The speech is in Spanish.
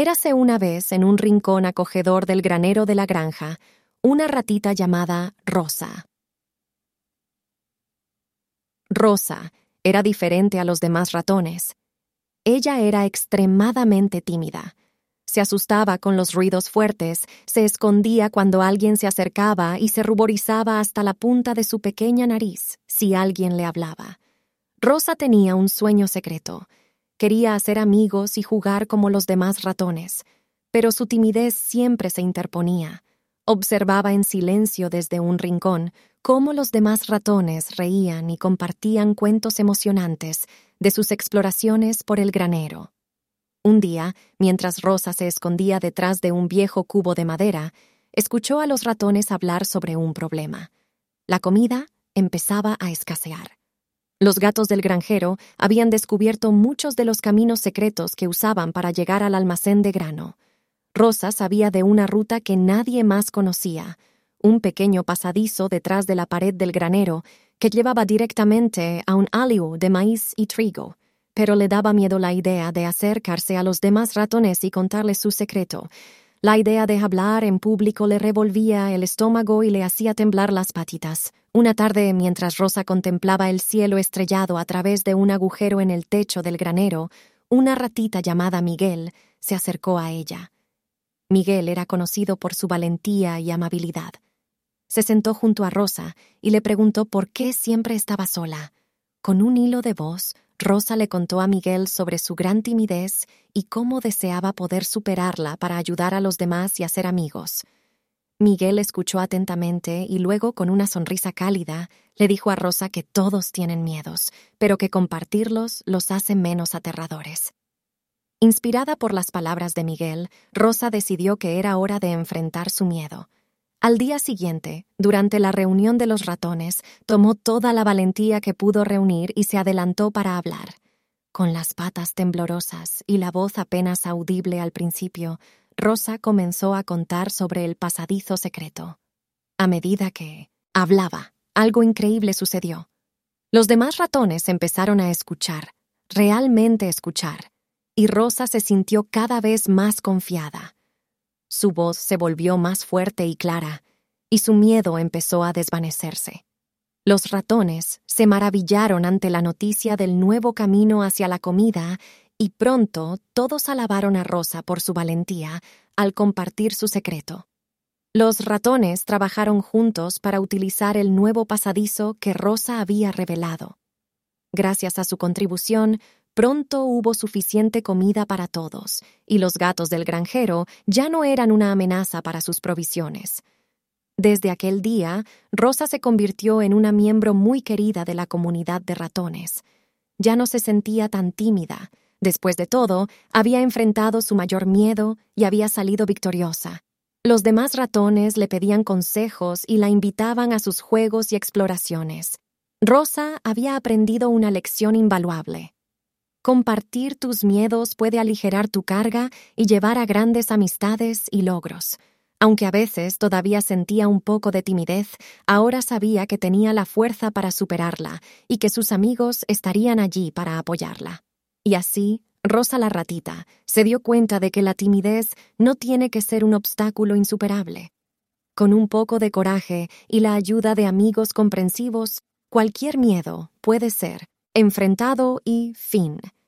Érase una vez en un rincón acogedor del granero de la granja una ratita llamada Rosa. Rosa era diferente a los demás ratones. Ella era extremadamente tímida. Se asustaba con los ruidos fuertes, se escondía cuando alguien se acercaba y se ruborizaba hasta la punta de su pequeña nariz si alguien le hablaba. Rosa tenía un sueño secreto. Quería hacer amigos y jugar como los demás ratones, pero su timidez siempre se interponía. Observaba en silencio desde un rincón cómo los demás ratones reían y compartían cuentos emocionantes de sus exploraciones por el granero. Un día, mientras Rosa se escondía detrás de un viejo cubo de madera, escuchó a los ratones hablar sobre un problema. La comida empezaba a escasear. Los gatos del granjero habían descubierto muchos de los caminos secretos que usaban para llegar al almacén de grano. Rosa sabía de una ruta que nadie más conocía, un pequeño pasadizo detrás de la pared del granero que llevaba directamente a un alio de maíz y trigo, pero le daba miedo la idea de acercarse a los demás ratones y contarles su secreto. La idea de hablar en público le revolvía el estómago y le hacía temblar las patitas. Una tarde, mientras Rosa contemplaba el cielo estrellado a través de un agujero en el techo del granero, una ratita llamada Miguel se acercó a ella. Miguel era conocido por su valentía y amabilidad. Se sentó junto a Rosa y le preguntó por qué siempre estaba sola. Con un hilo de voz, Rosa le contó a Miguel sobre su gran timidez y cómo deseaba poder superarla para ayudar a los demás y hacer amigos. Miguel escuchó atentamente y luego, con una sonrisa cálida, le dijo a Rosa que todos tienen miedos, pero que compartirlos los hace menos aterradores. Inspirada por las palabras de Miguel, Rosa decidió que era hora de enfrentar su miedo. Al día siguiente, durante la reunión de los ratones, tomó toda la valentía que pudo reunir y se adelantó para hablar. Con las patas temblorosas y la voz apenas audible al principio, Rosa comenzó a contar sobre el pasadizo secreto. A medida que hablaba, algo increíble sucedió. Los demás ratones empezaron a escuchar, realmente escuchar, y Rosa se sintió cada vez más confiada. Su voz se volvió más fuerte y clara, y su miedo empezó a desvanecerse. Los ratones se maravillaron ante la noticia del nuevo camino hacia la comida y pronto todos alabaron a Rosa por su valentía al compartir su secreto. Los ratones trabajaron juntos para utilizar el nuevo pasadizo que Rosa había revelado. Gracias a su contribución, Pronto hubo suficiente comida para todos, y los gatos del granjero ya no eran una amenaza para sus provisiones. Desde aquel día, Rosa se convirtió en una miembro muy querida de la comunidad de ratones. Ya no se sentía tan tímida. Después de todo, había enfrentado su mayor miedo y había salido victoriosa. Los demás ratones le pedían consejos y la invitaban a sus juegos y exploraciones. Rosa había aprendido una lección invaluable. Compartir tus miedos puede aligerar tu carga y llevar a grandes amistades y logros. Aunque a veces todavía sentía un poco de timidez, ahora sabía que tenía la fuerza para superarla y que sus amigos estarían allí para apoyarla. Y así, Rosa la ratita se dio cuenta de que la timidez no tiene que ser un obstáculo insuperable. Con un poco de coraje y la ayuda de amigos comprensivos, cualquier miedo puede ser enfrentado y fin